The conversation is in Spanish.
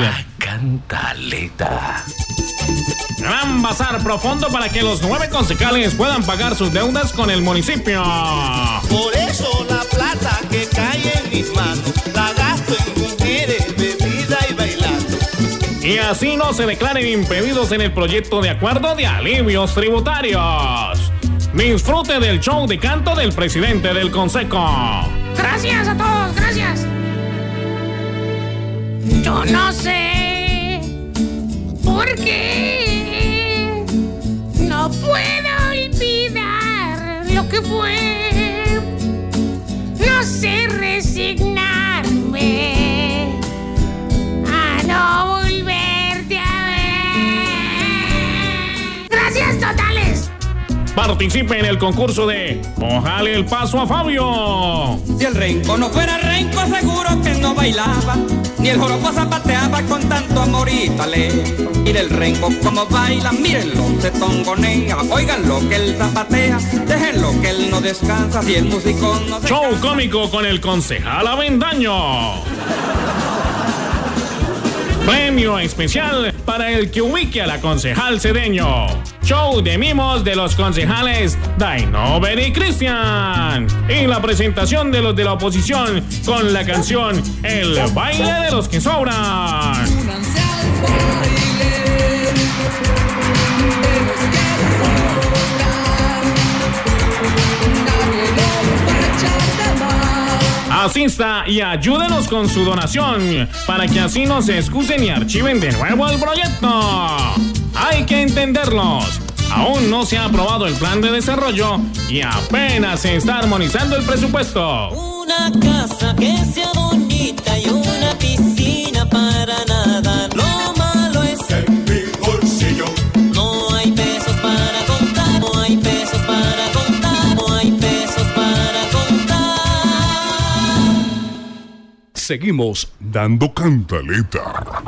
La cantaleta. Gran bazar profundo para que los nueve concejales puedan pagar sus deudas con el municipio. Por eso la plata que cae en mis manos la gasto en mujeres, bebida y bailando. Y así no se declaren impedidos en el proyecto de acuerdo de alivios tributarios. Disfrute del show de canto del presidente del consejo. Gracias a todos, gracias. Yo no sé por qué no puedo olvidar lo que fue. No sé resignarme a no volverte a ver. Gracias totales. Participe en el concurso de Ojale el paso a Fabio. Si el renco no fuera renco, seguro que no bailaba. Ni el joropo zapateaba con tanto amor y talento. Mire el renco como baila, mírenlo, se tongonea. Oigan lo que él zapatea, déjenlo que él no descansa. Si el músico no se Show cansa. cómico con el concejal Avendaño. Premio especial para el que ubique a la concejal Cedeño. Show de mimos de los concejales Dainover y Cristian. Y la presentación de los de la oposición con la canción El baile de los que sobran. Asista y ayúdenos con su donación para que así no se excusen y archiven de nuevo el proyecto. Hay que entenderlos. Aún no se ha aprobado el plan de desarrollo y apenas se está armonizando el presupuesto. Una casa que sea bonita y una Seguimos dando cantaleta.